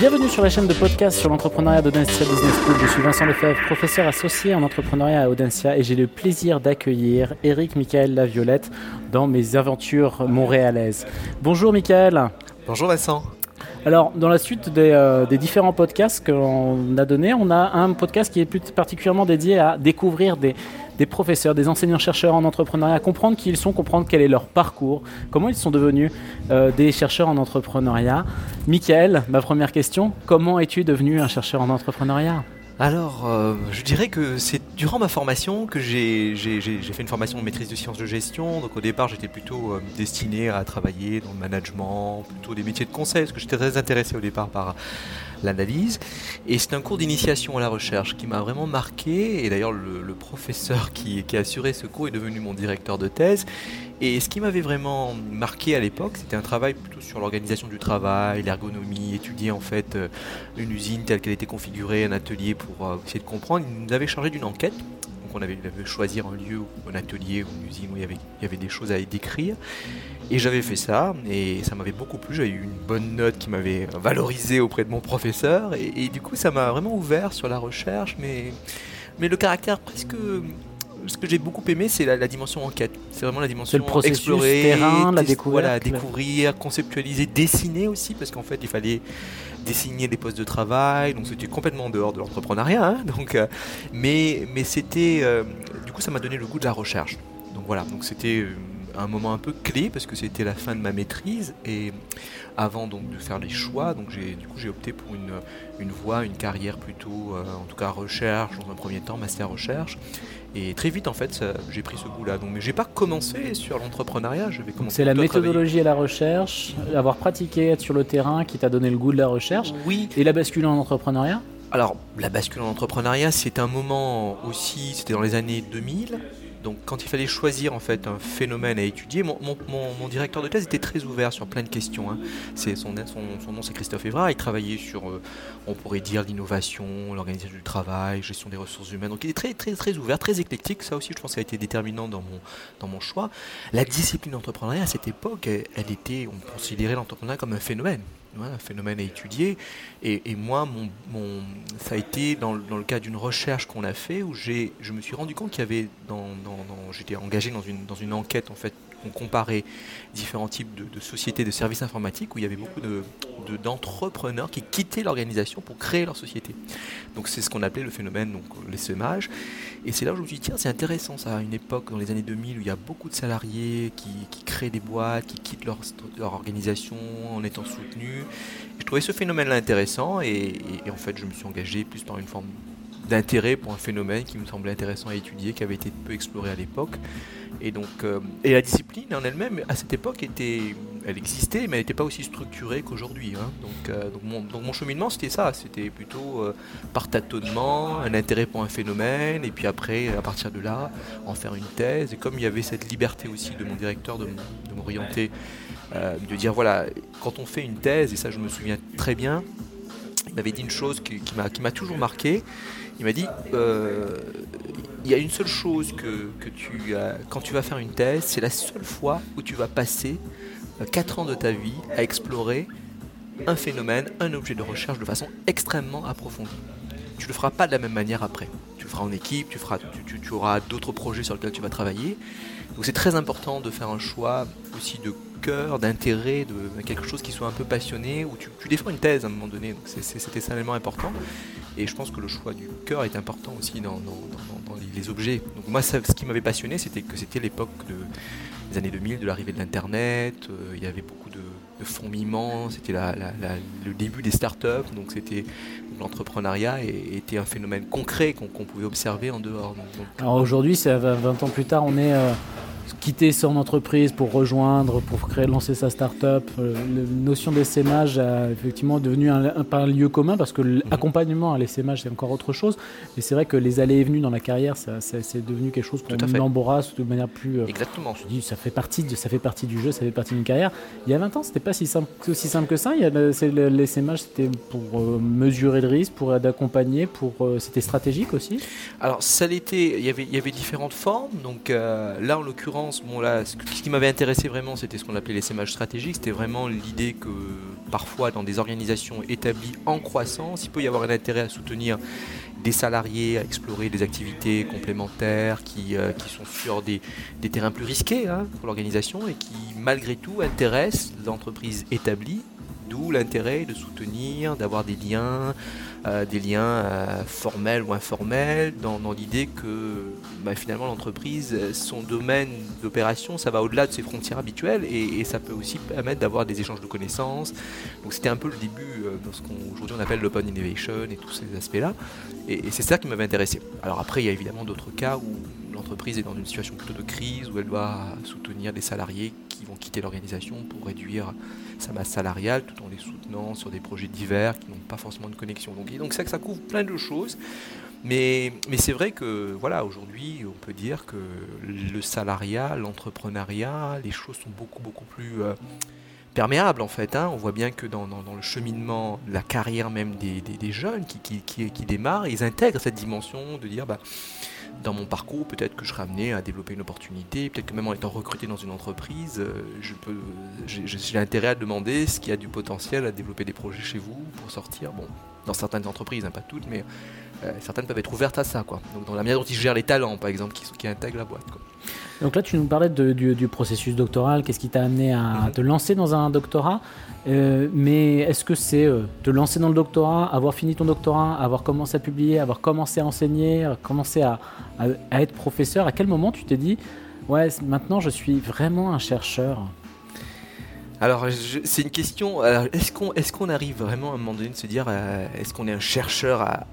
Bienvenue sur la chaîne de podcast sur l'entrepreneuriat d'Audencia Business School. Je suis Vincent Lefebvre, professeur associé en entrepreneuriat à Audencia et j'ai le plaisir d'accueillir Eric Michael Laviolette dans mes aventures montréalaises. Bonjour Michael. Bonjour Vincent. Alors, dans la suite des, euh, des différents podcasts qu'on a donnés, on a un podcast qui est plus particulièrement dédié à découvrir des, des professeurs, des enseignants-chercheurs en entrepreneuriat, comprendre qui ils sont, comprendre quel est leur parcours, comment ils sont devenus euh, des chercheurs en entrepreneuriat. Michael, ma première question, comment es-tu devenu un chercheur en entrepreneuriat? Alors, euh, je dirais que c'est durant ma formation que j'ai fait une formation de maîtrise de sciences de gestion. Donc au départ, j'étais plutôt euh, destiné à travailler dans le management, plutôt des métiers de conseil, parce que j'étais très intéressé au départ par l'analyse. Et c'est un cours d'initiation à la recherche qui m'a vraiment marqué. Et d'ailleurs, le, professeur qui, qui a assuré ce cours est devenu mon directeur de thèse. Et ce qui m'avait vraiment marqué à l'époque, c'était un travail plutôt sur l'organisation du travail, l'ergonomie, étudier en fait euh, une usine telle qu'elle était configurée, un atelier pour euh, essayer de comprendre. Il nous avait chargé d'une enquête. Donc on avait, choisir un lieu, un atelier ou une usine où il y avait, il y avait des choses à décrire. Et j'avais fait ça, et ça m'avait beaucoup plu. J'avais eu une bonne note qui m'avait valorisé auprès de mon professeur. Et, et du coup, ça m'a vraiment ouvert sur la recherche, mais, mais le caractère presque ce que j'ai beaucoup aimé, c'est la, dimension enquête. C'est vraiment la dimension le explorer, terrain, la découverte, découvrir, conceptualiser, dessiner aussi, parce qu'en fait, il fallait dessiner des postes de travail, donc c'était complètement en dehors de l'entrepreneuriat. Hein, donc, euh, mais mais c'était, euh, du coup, ça m'a donné le goût de la recherche. Donc voilà, donc c'était euh, un moment un peu clé parce que c'était la fin de ma maîtrise et avant donc de faire les choix, donc j'ai du coup j'ai opté pour une, une voie, une carrière plutôt, en tout cas recherche dans un premier temps, master recherche. Et très vite, en fait, j'ai pris ce goût-là. Donc, mais j'ai pas commencé sur l'entrepreneuriat. Je vais commencer. C'est la méthodologie à la recherche, avoir pratiqué, être sur le terrain, qui t'a donné le goût de la recherche. Oui. Et la bascule en entrepreneuriat? Alors, la bascule en entrepreneuriat, c'est un moment aussi. C'était dans les années 2000. Donc quand il fallait choisir en fait un phénomène à étudier, mon, directeur de thèse était très ouvert sur plein de questions. Hein. C'est son, nom c'est Christophe Evra, il travaillait sur, euh, on pourrait dire, l'innovation, l'organisation du travail, gestion des ressources humaines. Donc il est très très très ouvert, très éclectique. Ça aussi, je pense, que ça a été déterminant dans mon choix. La discipline d'entrepreneuriat à cette époque, elle était, on considérait l'entrepreneuriat comme un phénomène un phénomène à étudier. Et, moi, mon, mon, ça a été dans, dans le cas d'une recherche qu'on a fait où je me suis rendu compte qu'il y avait, dans, dans, j'étais engagé dans une, dans une enquête en fait on comparait différents types de, sociétés de services informatiques où il y avait beaucoup d'entrepreneurs qui quittaient l'organisation pour créer leur société. Donc c'est ce qu'on appelait le phénomène donc l'essaimage. Et c'est là où je me suis dit tiens c'est intéressant ça à une époque dans les années 2000 où il y a beaucoup de salariés qui, créent des boîtes, qui quittent leur, organisation en étant soutenus. je trouvais ce phénomène-là intéressant et, et en fait je me suis engagé plus par une forme d'intérêt pour un phénomène qui me semblait intéressant à étudier, qui avait été peu exploré à l'époque. Et donc, euh, et la discipline en elle-même, à cette époque, était, elle existait, mais elle n'était pas aussi structurée qu'aujourd'hui. Hein. Donc, euh, donc, mon, donc, mon, cheminement, c'était ça. C'était plutôt euh, par tâtonnement, un intérêt pour un phénomène, et puis après, à partir de là, en faire une thèse. Et comme il y avait cette liberté aussi de mon directeur de, m'orienter, de dire voilà, quand on fait une thèse, et ça je me souviens très bien, m'avait dit une chose qui, m'a toujours marqué. Il m'a dit il y a une seule chose que, tu as, quand tu vas faire une thèse, c'est la seule fois où tu vas passer 4 euh, ans de ta vie à explorer un phénomène, un objet de recherche de façon extrêmement approfondie. Tu ne le feras pas de la même manière après. Tu le feras en équipe, tu, feras, tu, auras d'autres projets sur lesquels tu vas travailler. Donc c'est très important de faire un choix aussi de d'intérêt, de quelque chose qui soit un peu passionné, où tu, défends une thèse à un moment donné. C'était un élément important. Et je pense que le choix du cœur est important aussi dans, les, objets. Donc moi, ce qui m'avait passionné, c'était que c'était l'époque de, des années 2000, de l'arrivée de l'Internet. Euh, il y avait beaucoup de, de c'était le début des startups. Donc c'était l'entrepreneuriat était un phénomène concret qu'on pouvait observer en dehors. Alors aujourd'hui, 20 ans plus tard, on est... Euh, quitter son entreprise pour rejoindre, pour créer, lancer sa start-up. Euh, la notion d'essaimage a effectivement devenu un, un, lieu commun parce que l'accompagnement mhm. à l'essaimage, c'est encore autre chose. Mais c'est vrai que les allées et venues dans la carrière, ça, c'est devenu quelque chose qu'on embarrasse de manière plus. Euh, Exactement. Je dis, ça fait, partie de, ça fait partie du jeu, ça fait partie d'une carrière. Il y a 20 ans, c'était pas si simple, aussi simple que ça. L'essaimage, c'était pour euh, mesurer le risque, pour accompagner, pour, c'était stratégique aussi Alors, ça l'était, il y avait, il y avait différentes formes. Donc là, en l'occurrence, ce, qui m'avait intéressé vraiment, c'était ce qu'on appelait les sémages stratégiques. C'était vraiment l'idée que parfois, dans des organisations établies en croissance, il peut y avoir un intérêt à soutenir des salariés, à explorer des activités complémentaires qui, euh, sont sur des, des, terrains plus risqués hein, pour l'organisation et qui, malgré tout, intéressent l'entreprise établie. D'où l'intérêt de soutenir, d'avoir des liens, euh, des liens euh, formels ou informels, dans, l'idée que bah, finalement l'entreprise, son domaine d'opération, ça va au-delà de ses frontières habituelles et, ça peut aussi permettre d'avoir des échanges de connaissances. Donc c'était un peu le début euh, de ce qu'aujourd'hui on appelle l'open innovation et tous ces aspects-là. Et, c'est ça qui m'avait intéressé. Alors après, il y a évidemment d'autres cas où l'entreprise est dans une situation plutôt de crise, où elle doit soutenir des salariés vont quitter l'organisation pour réduire sa masse salariale tout en les soutenant sur des projets divers qui n'ont pas forcément de connexion. Donc, donc ça, ça couvre plein de choses. Mais, mais c'est vrai que voilà, aujourd'hui, on peut dire que le salariat, l'entrepreneuriat, les choses sont beaucoup beaucoup plus euh, perméables en fait. Hein. On voit bien que dans, le cheminement, la carrière même des, jeunes qui, démarrent, ils intègrent cette dimension de dire bah, dans mon parcours, peut-être que je serai amené à développer une opportunité, peut-être que même en étant recruté dans une entreprise, euh, j'ai intérêt à demander ce qui a du potentiel à développer des projets chez vous pour sortir. Dans certaines entreprises, hein, pas toutes, mais certaines peuvent être ouvertes à ça, quoi. Donc dans la manière dont ils gèrent les talents, par exemple, qui, qui intègrent la boîte. Quoi. Donc là, tu nous parlais du, processus doctoral, qu'est-ce qui t'a amené à mhm. te lancer dans un doctorat? Euh, mais est-ce que c'est euh, te lancer dans le doctorat, avoir fini ton doctorat, avoir commencé à publier, avoir commencé à enseigner, commencer à, être professeur? À quel moment tu t'es dit, ouais, maintenant je suis vraiment un chercheur alors, c'est une question. Est-ce qu'on est arrive vraiment à un moment donné de se dire euh, est-ce qu'on est un chercheur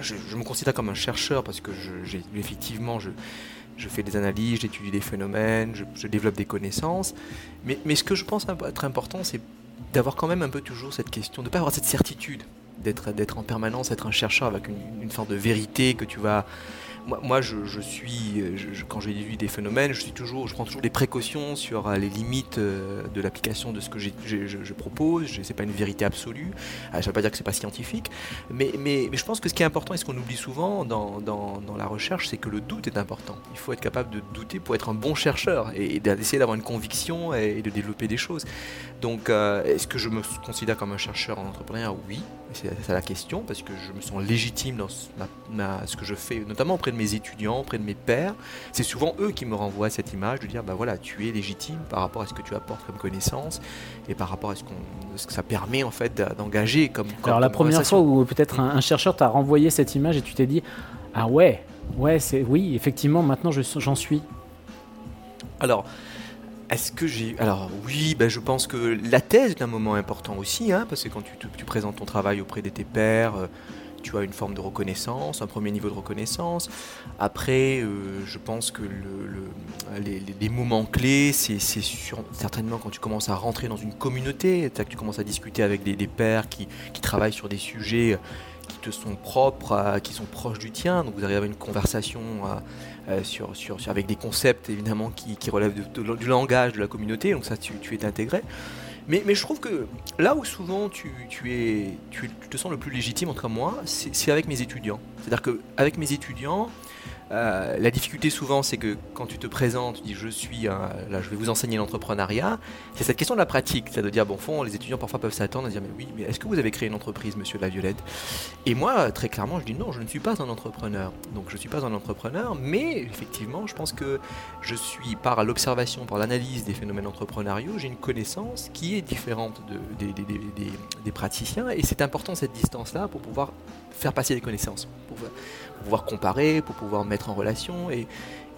je, me considère comme un chercheur parce que je, effectivement, je, je fais des analyses, j'étudie des phénomènes, je, développe des connaissances. Mais, mais, ce que je pense être important, c'est d'avoir quand même un peu toujours cette question, de ne pas avoir cette certitude d'être en permanence, être un chercheur avec une, une forme de vérité que tu vas moi, je, suis, quand je déduis des phénomènes, je, suis toujours, je prends toujours des précautions sur euh, les limites euh, de l'application de ce que je, propose. Ce n'est pas une vérité absolue. Euh, ça ne veut pas dire que ce n'est pas scientifique. Mais, mais, je pense que ce qui est important et ce qu'on oublie souvent dans, dans, la recherche, c'est que le doute est important. Il faut être capable de douter pour être un bon chercheur et, d'essayer d'avoir une conviction et, de développer des choses. Donc, est-ce que je me considère comme un chercheur en entrepreneuriat? Oui, c'est ça la question, parce que je me sens légitime dans ce que je fais, notamment auprès de mes étudiants, auprès de mes pairs. C'est souvent eux qui me renvoient cette image de dire, bah voilà, tu es légitime par rapport à ce que tu apportes comme connaissance et par rapport à ce, ce que ça permet en fait d'engager comme, Alors la première fois où peut-être un, chercheur t'a renvoyé cette image et tu t'es dit, ah ouais, ouais, c'est oui, effectivement, maintenant j'en suis. Alors, est-ce que j'ai. Alors, oui, ben, je pense que la thèse est un moment important aussi, hein, parce que quand tu, présentes ton travail auprès de tes pairs, euh, tu as une forme de reconnaissance, un premier niveau de reconnaissance. Après, euh, je pense que le, les, moments clés, c'est certainement quand tu commences à rentrer dans une communauté, que tu commences à discuter avec des, pairs qui, travaillent sur des sujets qui te sont propres, qui sont proches du tien. Donc vous arrivez à une conversation euh, sur, sur, avec des concepts évidemment qui, qui relèvent du langage de la communauté. Donc ça, tu, es intégré. Mais, mais, je trouve que là où souvent tu, tu es, tu, te sens le plus légitime, entre moi, c'est avec mes étudiants. C'est-à-dire qu'avec mes étudiants, euh, la difficulté souvent, c'est que quand tu te présentes, tu dis je suis, là je vais vous enseigner l'entrepreneuriat, c'est cette question de la pratique, c'est de dire bon fond, les étudiants parfois peuvent s'attendre à dire mais oui, mais est-ce que vous avez créé une entreprise, monsieur Laviolette Et moi, très clairement, je dis non, je ne suis pas un entrepreneur. Donc je ne suis pas un entrepreneur, mais effectivement, je pense que je suis par l'observation, par l'analyse des phénomènes entrepreneuriaux, j'ai une connaissance qui est différente de, des, praticiens, et c'est important cette distance-là pour pouvoir faire passer des connaissances, pouvoir comparer, pour pouvoir mettre en relation. Et,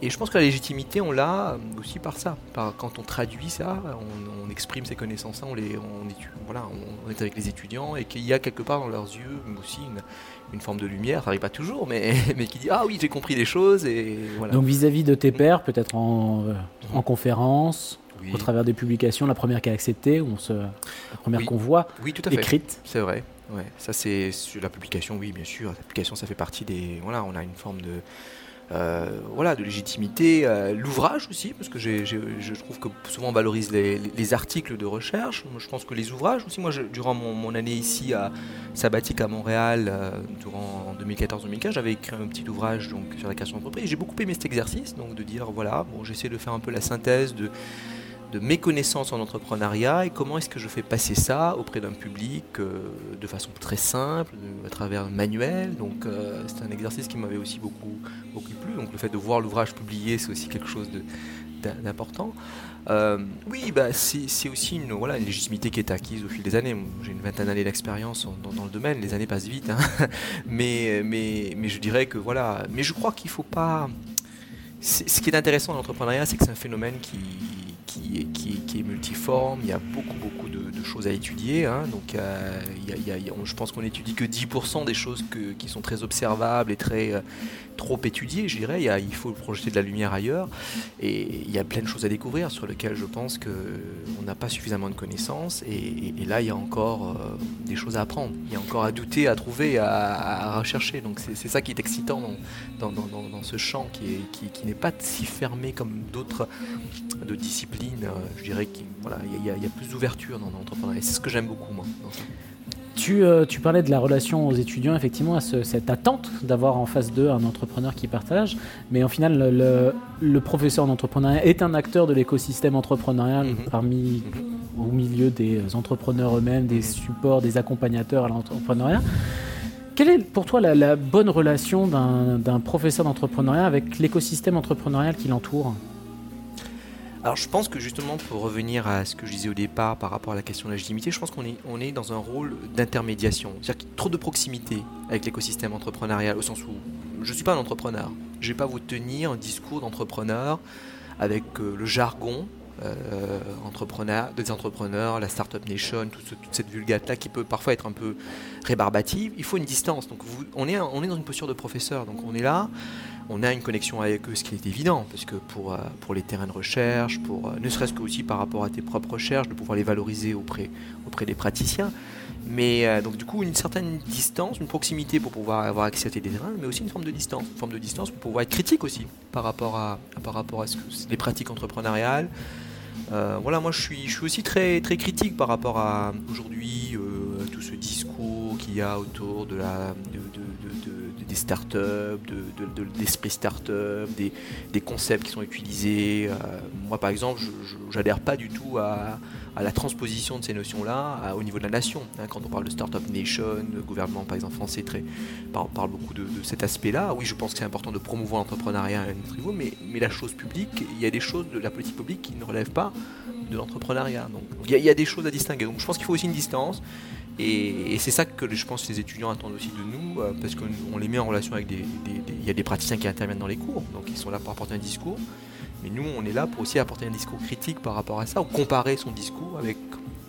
et je pense que la légitimité, on l'a aussi par ça. Par, quand on traduit ça, on, exprime ces connaissances, on, les, on, voilà, on, est avec les étudiants et qu'il y a quelque part dans leurs yeux aussi une, une forme de lumière, ça n'arrive pas toujours, mais, mais qui dit Ah oui, j'ai compris les choses. Et voilà. Donc vis-à-vis de tes pairs, peut-être en, euh, en conférence au travers des publications, la première qui a accepté, on se, la première qu'on voit, oui, tout à écrite. C'est vrai. Ouais, ça c'est sur la publication, oui, bien sûr. La publication, ça fait partie des. Voilà, on a une forme de. voilà, de légitimité. L'ouvrage aussi, parce que je trouve que souvent on valorise les, articles de recherche. Je pense que les ouvrages aussi. Moi, durant mon, année ici à sabbatique à Montréal, durant en 2014-2015, j'avais écrit un petit ouvrage donc sur la création d'entreprise. J'ai beaucoup aimé cet exercice, donc de dire voilà, bon, j'essaie de faire un peu la synthèse de de mes connaissances en entrepreneuriat et comment est-ce que je fais passer ça auprès d'un public euh, de façon très simple, à travers un manuel. Donc euh, c'est un exercice qui m'avait aussi beaucoup, beaucoup plu. Donc le fait de voir l'ouvrage publié, c'est aussi quelque chose d'important. Euh, oui, bah, c'est aussi une, voilà, une légitimité qui est acquise au fil des années. J'ai une vingtaine d'années d'expérience dans, le domaine, les années passent vite. Hein. mais, je dirais que voilà. Mais je crois qu'il ne faut pas. Ce qui est intéressant dans l'entrepreneuriat, c'est que c'est un phénomène qui, qui, qui, est multiforme, il y a beaucoup beaucoup de, choses à étudier. Hein. donc euh, je pense qu'on étudie que 10% des choses qui sont très observables et très euh, trop étudiées, je dirais. Il, faut projeter de la lumière ailleurs. Et il y a plein de choses à découvrir sur lesquelles je pense qu'on n'a pas suffisamment de connaissances. Et, là, il y a encore euh, des choses à apprendre. Il y a encore à douter, à trouver, à, rechercher. Donc c'est ça qui est excitant dans, ce champ qui, n'est pas si fermé comme d'autres de disciplines je dirais qu'il y, a, plus d'ouverture dans l'entrepreneuriat. C'est ce que j'aime beaucoup, moi. Tu, euh, tu, parlais de la relation aux étudiants, effectivement, à cette attente d'avoir en face d'eux un entrepreneur qui partage. Mais en final, le, professeur d'entrepreneuriat est un acteur de l'écosystème entrepreneurial mhm. parmi, mhm. au milieu des entrepreneurs eux-mêmes, des supports, des accompagnateurs à l'entrepreneuriat. Quelle est pour toi la, la bonne relation d'un professeur d'entrepreneuriat avec l'écosystème entrepreneurial qui l'entoure? Alors je pense que justement pour revenir à ce que je disais au départ par rapport à la question de la légitimité, je pense qu'on est, on est dans un rôle d'intermédiation. C'est-à-dire qu'il y a trop de proximité avec l'écosystème entrepreneurial au sens où je ne suis pas un entrepreneur. Je ne vais pas vous tenir un discours d'entrepreneur avec euh, le jargon euh, entrepreneur, des entrepreneurs, la Startup Nation, toute cette vulgate-là qui peut parfois être un peu rébarbative. Il faut une distance. Donc on, est, on est dans une posture de professeur. Donc on est là on a une connexion avec eux, ce qui est évident, parce que pour, euh, pour les terrains de recherche, pour, euh, ne serait-ce que aussi par rapport à tes propres recherches, de pouvoir les valoriser auprès, auprès des praticiens. Mais euh, donc du coup, une certaine distance, une proximité pour pouvoir avoir accès à tes terrains, mais aussi une forme de distance, une forme de distance pour pouvoir être critique aussi par rapport à, par rapport à ce que, les pratiques entrepreneuriales. voilà, moi je suis, je suis aussi très, très critique par rapport à aujourd'hui tout ce discours qu'il y a autour de la, des startups, de, de, l'esprit startup, des, concepts qui sont utilisés. Euh, moi, par exemple, je n'adhère pas du tout à, la transposition de ces notions-là au niveau de la nation. Hein. quand on parle de Startup Nation, le gouvernement, par exemple, français très, parle, beaucoup de, cet aspect-là. Oui, je pense que c'est important de promouvoir l'entrepreneuriat à notre niveau, mais, la chose publique, il y a des choses de la politique publique qui ne relèvent pas de l'entrepreneuriat. Il y, y, a des choses à distinguer. Donc, je pense qu'il faut aussi une distance. Et, c'est ça que je pense que les étudiants attendent aussi de nous, euh, parce qu'on les met en relation avec des, Il y a des praticiens qui interviennent dans les cours, donc ils sont là pour apporter un discours. Mais nous, on est là pour aussi apporter un discours critique par rapport à ça, ou comparer son discours avec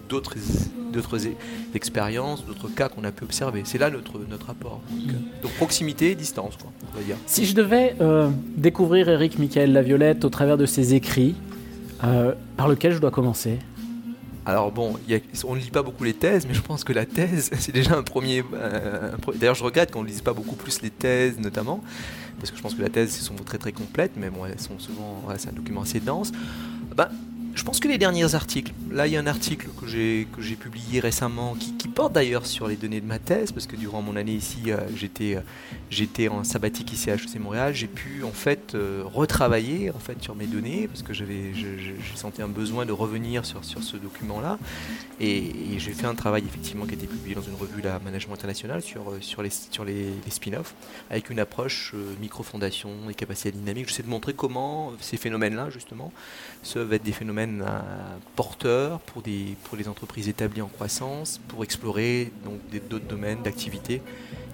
d'autres expériences, d'autres cas qu'on a pu observer. C'est là notre, notre apport. Donc, proximité et distance, quoi, on va dire. Si je devais euh, découvrir Eric Michael Laviolette au travers de ses écrits, euh, par lequel je dois commencer? Alors bon, on ne lit pas beaucoup les thèses, mais je pense que la thèse, c'est déjà un premier... Euh, D'ailleurs, je regrette qu'on ne lise pas beaucoup plus les thèses, notamment, parce que je pense que la thèse, elles sont très très complètes, mais bon, elles sont souvent... c'est un document assez dense. Ben, je pense que les derniers articles, là il y a un article que j'ai que j'ai publié récemment qui, porte d'ailleurs sur les données de ma thèse parce que durant mon année ici euh, j'étais euh, j'étais en sabbatique ici à HEC Montréal, j'ai pu en fait euh, retravailler en fait sur mes données parce que j'avais j'ai senti un besoin de revenir sur, sur ce document là et, j'ai fait un travail effectivement qui a été publié dans une revue la Management International sur sur les sur les, spin-offs avec une approche micro-fondation et capacité dynamique. J'essaie de montrer comment ces phénomènes là justement peuvent être des phénomènes euh, porteur pour, des, pour les entreprises établies en croissance, pour explorer donc d'autres domaines d'activité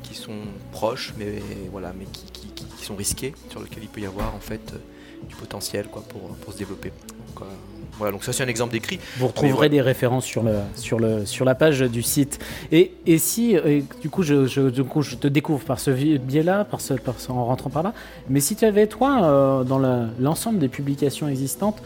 qui sont proches, mais voilà, mais qui, qui, sont risqués, sur lesquels il peut y avoir en fait euh, du potentiel quoi, pour, pour se développer. Donc, euh, voilà, donc ça c'est un exemple d'écrit. Vous retrouverez des références sur, le, sur, le, sur la page du site. Et, et si, du, coup, je, je, du coup, je te découvre par ce biais-là, par ce, par en rentrant par là, mais si tu avais, toi, dans l'ensemble des publications existantes,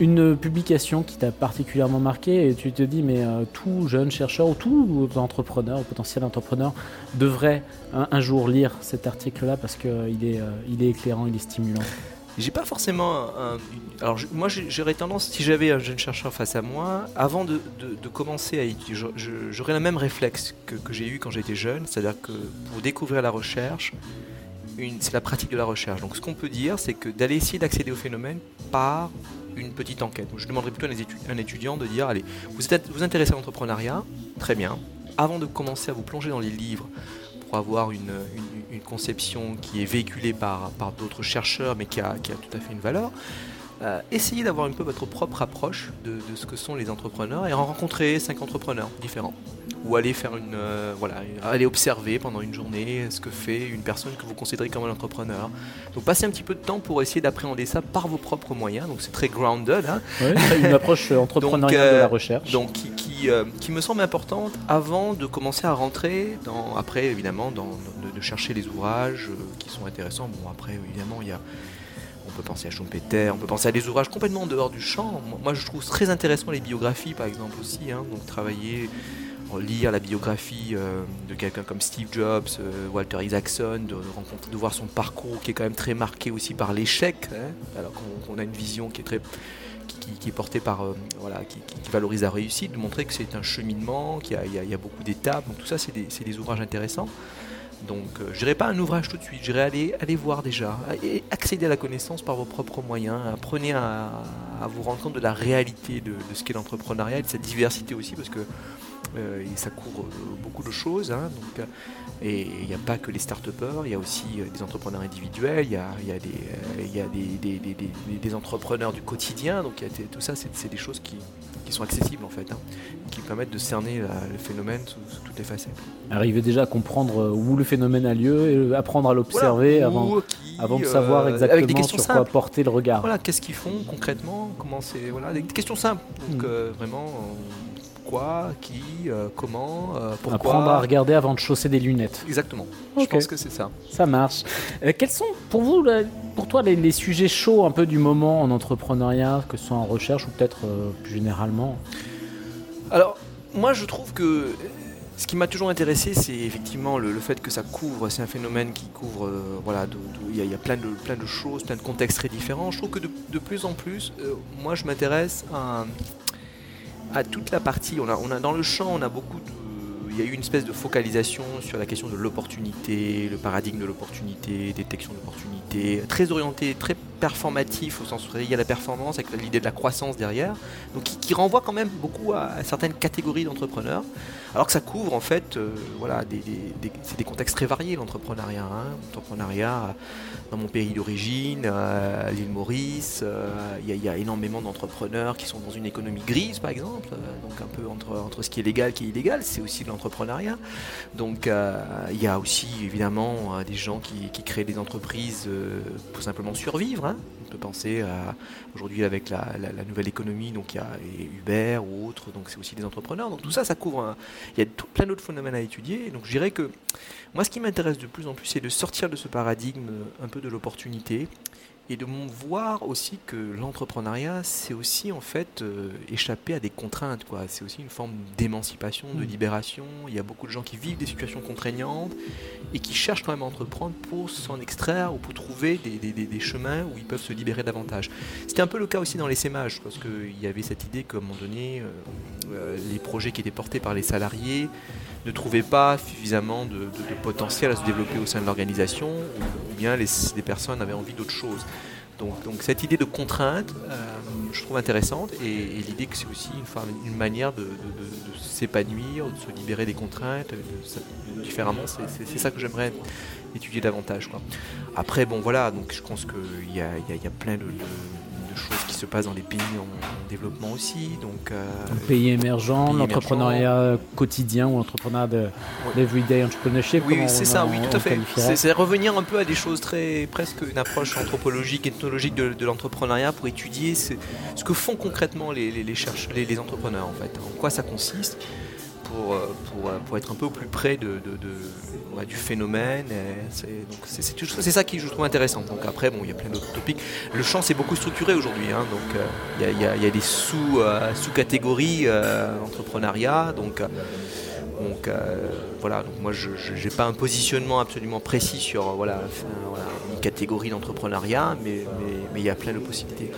une publication qui t'a particulièrement marqué et tu te dis mais euh, tout jeune chercheur ou tout entrepreneur ou potentiel entrepreneur devrait un, jour lire cet article-là parce qu'il euh, est, euh, est éclairant, il est stimulant. J'ai pas forcément alors moi j'aurais tendance si j'avais un jeune chercheur face à moi avant de, de, commencer à étudier j'aurais le même réflexe que, que j'ai eu quand j'étais jeune c'est-à-dire que pour découvrir la recherche c'est la pratique de la recherche donc ce qu'on peut dire c'est que d'aller essayer d'accéder au phénomène par une petite enquête. Je demanderais plutôt à un étudiant de dire, allez, vous êtes, vous intéressez à l'entrepreneuriat, très bien. Avant de commencer à vous plonger dans les livres pour avoir une, conception qui est véhiculée par, d'autres chercheurs, mais qui a, tout à fait une valeur, euh, essayez d'avoir un peu votre propre approche de, de, ce que sont les entrepreneurs et rencontrer cinq entrepreneurs différents ou aller faire une euh, voilà aller observer pendant une journée ce que fait une personne que vous considérez comme un entrepreneur donc passez un petit peu de temps pour essayer d'appréhender ça par vos propres moyens donc c'est très grounded hein. une approche entrepreneuriale de la euh, recherche donc qui, qui, euh, qui, me semble importante avant de commencer à rentrer dans après évidemment dans, de, de chercher les ouvrages qui sont intéressants bon après évidemment il y a on peut penser à Schumpeter, on peut penser à des ouvrages complètement en dehors du champ. Moi, je trouve très intéressant les biographies, par exemple, aussi. Hein. donc, travailler lire la biographie euh, de quelqu'un comme Steve Jobs, euh, Walter Isaacson, de, voir son parcours qui est quand même très marqué aussi par l'échec, hein, alors qu'on a une vision qui est très qui, est portée par euh, voilà, qui, valorise la réussite, de montrer que c'est un cheminement, qu'il y, a beaucoup d'étapes. Donc tout ça, c'est des, ouvrages intéressants. Donc je dirais pas un ouvrage tout de suite, je dirais aller, aller voir déjà, et accéder à la connaissance par vos propres moyens, apprenez à, vous rendre compte de la réalité de, de ce qu'est l'entrepreneuriat et de cette diversité aussi, parce que euh, et ça couvre euh, beaucoup de choses. Hein, donc, euh, et il n'y a pas que les start il y a aussi des entrepreneurs individuels, il y a, y a, des, y a des, des, des, entrepreneurs du quotidien. Donc y a tout ça, c'est des choses qui, qui, sont accessibles en fait, hein, qui permettent de cerner le phénomène sous, toutes les facettes. Arriver déjà à comprendre où le phénomène a lieu et apprendre à l'observer avant, avant de savoir exactement sur quoi porter le regard. Voilà, qu'est-ce qu'ils font concrètement, comment c'est, voilà, des questions simples. Donc hmm. vraiment quoi, qui, euh, comment, euh, pourquoi. Apprendre à regarder avant de chausser des lunettes. Exactement. Je pense que c'est ça. Ça marche. Euh, quels sont pour vous, pour toi, les, sujets chauds un peu du moment en entrepreneuriat, que ce soit en recherche ou peut-être plus généralement? Alors, moi, je trouve que ce qui m'a toujours intéressé, c'est effectivement le, fait que ça couvre, c'est un phénomène qui couvre, voilà, il y, a plein de, plein de choses, plein de contextes très différents. Je trouve que de, de plus en plus, moi je m'intéresse à, à toute la partie. On a, dans le champ, on a beaucoup il y a eu une espèce de focalisation sur la question de l'opportunité, le paradigme de l'opportunité, détection d'opportunité, très orienté, très performatif au sens où il y a la performance avec l'idée de la croissance derrière, donc qui, renvoie quand même beaucoup à, certaines catégories d'entrepreneurs, alors que ça couvre en fait, euh, voilà, des, c'est des contextes très variés l'entrepreneuriat. Hein. L'entrepreneuriat dans mon pays d'origine, à l'île Maurice, euh, il y, a énormément d'entrepreneurs qui sont dans une économie grise par exemple, euh, donc un peu entre, entre ce qui est légal et qui est illégal, c'est aussi de l'entrepreneuriat donc euh, il y a aussi évidemment euh, des gens qui, créent des entreprises euh, pour simplement survivre. Hein. On peut penser à aujourd'hui avec la, nouvelle économie, donc il y a Uber ou autres, donc c'est aussi des entrepreneurs. Donc tout ça, ça couvre. Il y a plein d'autres phénomènes à étudier. Donc je dirais que moi, ce qui m'intéresse de plus en plus, c'est de sortir de ce paradigme un peu de l'opportunité et de voir aussi que l'entrepreneuriat, c'est aussi en fait euh, échapper à des contraintes. Quoi. C'est aussi une forme d'émancipation, de mm. libération. Il y a beaucoup de gens qui vivent des situations contraignantes et qui cherchent quand même à entreprendre pour s'en extraire ou pour trouver des, des, des, chemins où ils peuvent se libérer davantage. C'était un peu le cas aussi dans les SEMAGES, parce qu'il y avait cette idée qu'à un moment donné, euh, euh, les projets qui étaient portés par les salariés ne trouvaient pas suffisamment de, potentiel à se développer au sein de l'organisation, ou bien les, personnes avaient envie d'autre chose. Donc, cette idée de contrainte, euh, je trouve intéressante, et, l'idée que c'est aussi une, une manière de, s'épanouir, de se libérer des contraintes, différemment, c'est ça que j'aimerais étudier davantage. Après, bon voilà, donc je pense qu'il y y a plein de choses qui se passent dans les pays en, développement aussi. Donc, euh, pays émergents, l'entrepreneuriat quotidien ou l'entrepreneuriat de l'everyday entrepreneurship. Oui, c'est ça, oui, tout à fait. C'est revenir un peu à des choses très, presque une approche anthropologique, ethnologique de, l'entrepreneuriat pour étudier ce, que font concrètement les, les, les, les, entrepreneurs en fait, en quoi ça consiste pour, pour, pour, être un peu au plus près de, de, du phénomène. C'est ça qui je trouve intéressant. Donc après, bon, il y a plein d'autres topics. Le champ, c'est beaucoup structuré aujourd'hui. Hein, donc il y, a, y, a, des sous, sous catégories entrepreneuriat. Donc donc voilà, donc moi je n'ai pas un positionnement absolument précis sur voilà, une catégorie d'entrepreneuriat, mais il y a plein de possibilités.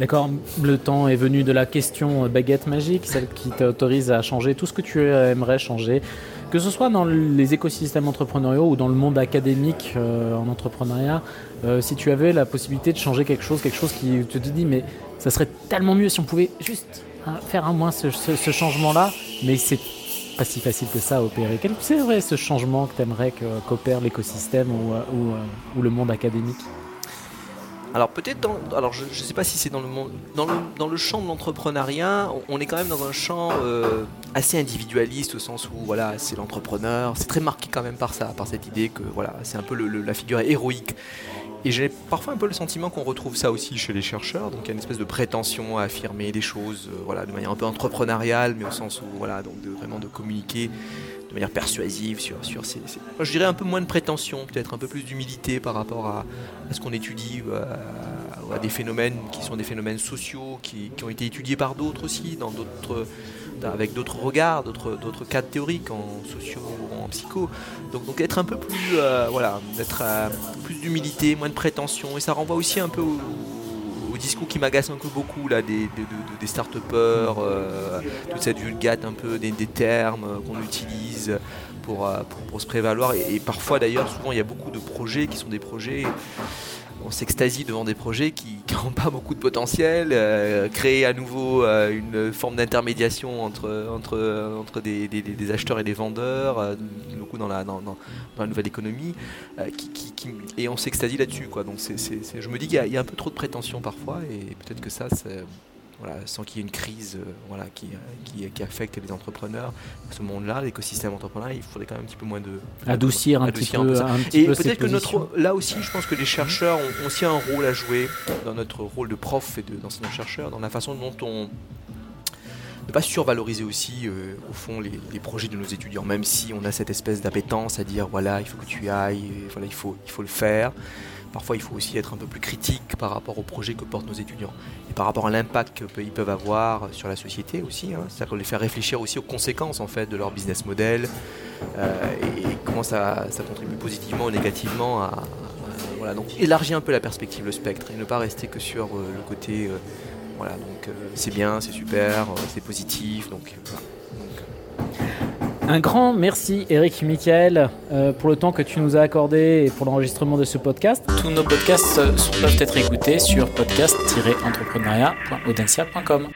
D'accord, le temps est venu de la question baguette magique, celle qui t'autorise à changer tout ce que tu aimerais changer, que ce soit dans les écosystèmes entrepreneuriaux ou dans le monde académique euh, en entrepreneuriat. Euh, si tu avais la possibilité de changer quelque chose, quelque chose qui te dit mais ça serait tellement mieux si on pouvait juste hein, faire un moins ce, changement-là, mais c'est pas si facile que ça à opérer. Quel serait ce changement que tu aimerais qu'opère l'écosystème ou le monde académique? Alors peut-être dans, alors je ne sais pas si c'est dans le monde, dans le, dans le champ de l'entrepreneuriat, on est quand même dans un champ euh, assez individualiste au sens où voilà c'est l'entrepreneur, c'est très marqué quand même par ça, par cette idée que voilà c'est un peu la figure héroïque. Et j'ai parfois un peu le sentiment qu'on retrouve ça aussi chez les chercheurs, donc il y a une espèce de prétention à affirmer des choses, euh, voilà de manière un peu entrepreneuriale, mais au sens où voilà donc de, vraiment de communiquer de manière persuasive sur, sur ces, je dirais un peu moins de prétention, peut-être un peu plus d'humilité par rapport à, ce qu'on étudie, à, à, des phénomènes qui sont des phénomènes sociaux, qui, qui ont été étudiés par d'autres aussi, dans d'autres avec d'autres regards, d'autres, cadres théoriques en sociaux ou en psycho. Donc, donc être un peu plus, euh, voilà, d'être euh, plus d'humilité, moins de prétention, et ça renvoie aussi un peu au, discours qui m'agace un peu beaucoup là, des, start-upers, euh, toute cette vulgate un peu des, termes qu'on utilise pour, pour, se prévaloir. Et, parfois d'ailleurs, souvent il y a beaucoup de projets qui sont des projets on s'extasie devant des projets qui n'ont pas beaucoup de potentiel, euh, créer à nouveau euh, une forme d'intermédiation entre, des, acheteurs et des vendeurs, euh, beaucoup dans la, nouvelle économie, et on s'extasie là-dessus. Je me dis qu'il y, a un peu trop de prétention parfois, et peut-être que ça, c'est voilà, sans qu'il y ait une crise euh, voilà, qui, euh, qui, affecte les entrepreneurs. Ce monde-là, l'écosystème entrepreneurial, il faudrait quand même un petit peu moins de... Adoucir un, petit, peu, Et peut-être que notre, là aussi, je pense que les chercheurs ont, aussi un rôle à jouer dans notre rôle de prof et d'enseignant-chercheur, dans la façon dont on ne pas survaloriser aussi euh, au fond les, les, projets de nos étudiants, même si on a cette espèce d'appétence à dire voilà il faut que tu ailles, voilà il faut, il faut le faire. Parfois, il faut aussi être un peu plus critique par rapport au projet que portent nos étudiants et par rapport à l'impact qu'ils peuvent avoir sur la société aussi. Hein. C'est-à-dire les faire réfléchir aussi aux conséquences en fait de leur business model euh, et, comment ça, contribue positivement ou négativement à, voilà, donc élargir un peu la perspective, le spectre et ne pas rester que sur euh, le côté euh, voilà donc c'est bien, c'est super, c'est positif donc un grand merci Eric Michael euh, pour le temps que tu nous as accordé et pour l'enregistrement de ce podcast. Tous nos podcasts peuvent être écoutés sur podcast-entrepreneuriat.audencia.com.